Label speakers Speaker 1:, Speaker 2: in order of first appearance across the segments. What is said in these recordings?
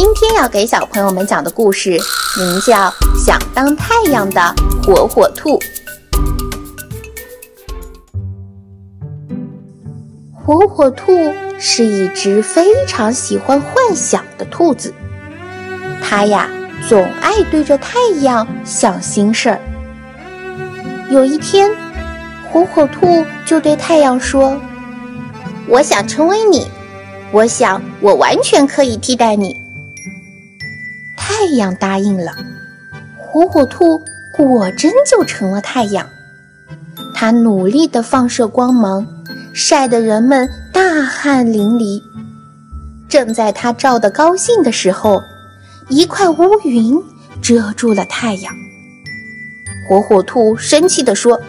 Speaker 1: 今天要给小朋友们讲的故事名叫《想当太阳的火火兔》。火火兔是一只非常喜欢幻想的兔子，它呀总爱对着太阳想心事儿。有一天，火火兔就对太阳说：“我想成为你，我想我完全可以替代你。”太阳答应了，火火兔果真就成了太阳。它努力地放射光芒，晒得人们大汗淋漓。正在它照得高兴的时候，一块乌云遮住了太阳。火火兔生气地说：“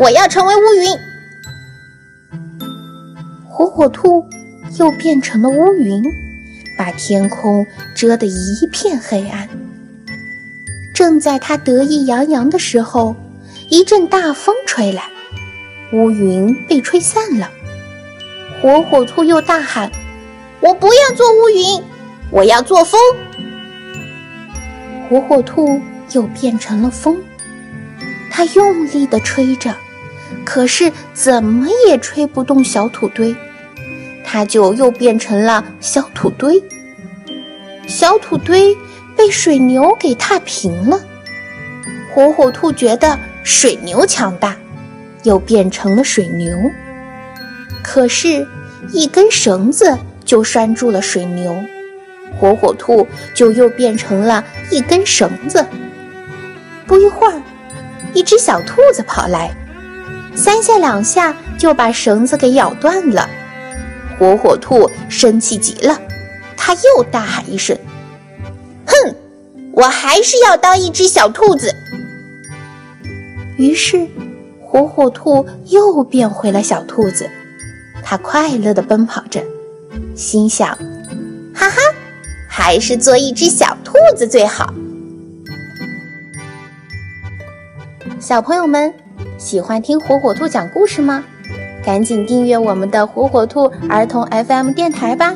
Speaker 1: 我要成为乌云。”火火兔又变成了乌云。把天空遮得一片黑暗。正在他得意洋洋的时候，一阵大风吹来，乌云被吹散了。火火兔又大喊：“我不要做乌云，我要做风！”火火兔又变成了风，它用力地吹着，可是怎么也吹不动小土堆。它就又变成了小土堆，小土堆被水牛给踏平了。火火兔觉得水牛强大，又变成了水牛。可是，一根绳子就拴住了水牛，火火兔就又变成了一根绳子。不一会儿，一只小兔子跑来，三下两下就把绳子给咬断了。火火兔生气极了，他又大喊一声：“哼，我还是要当一只小兔子。”于是，火火兔又变回了小兔子。它快乐地奔跑着，心想：“哈哈，还是做一只小兔子最好。”小朋友们，喜欢听火火兔讲故事吗？赶紧订阅我们的火火兔儿童 FM 电台吧！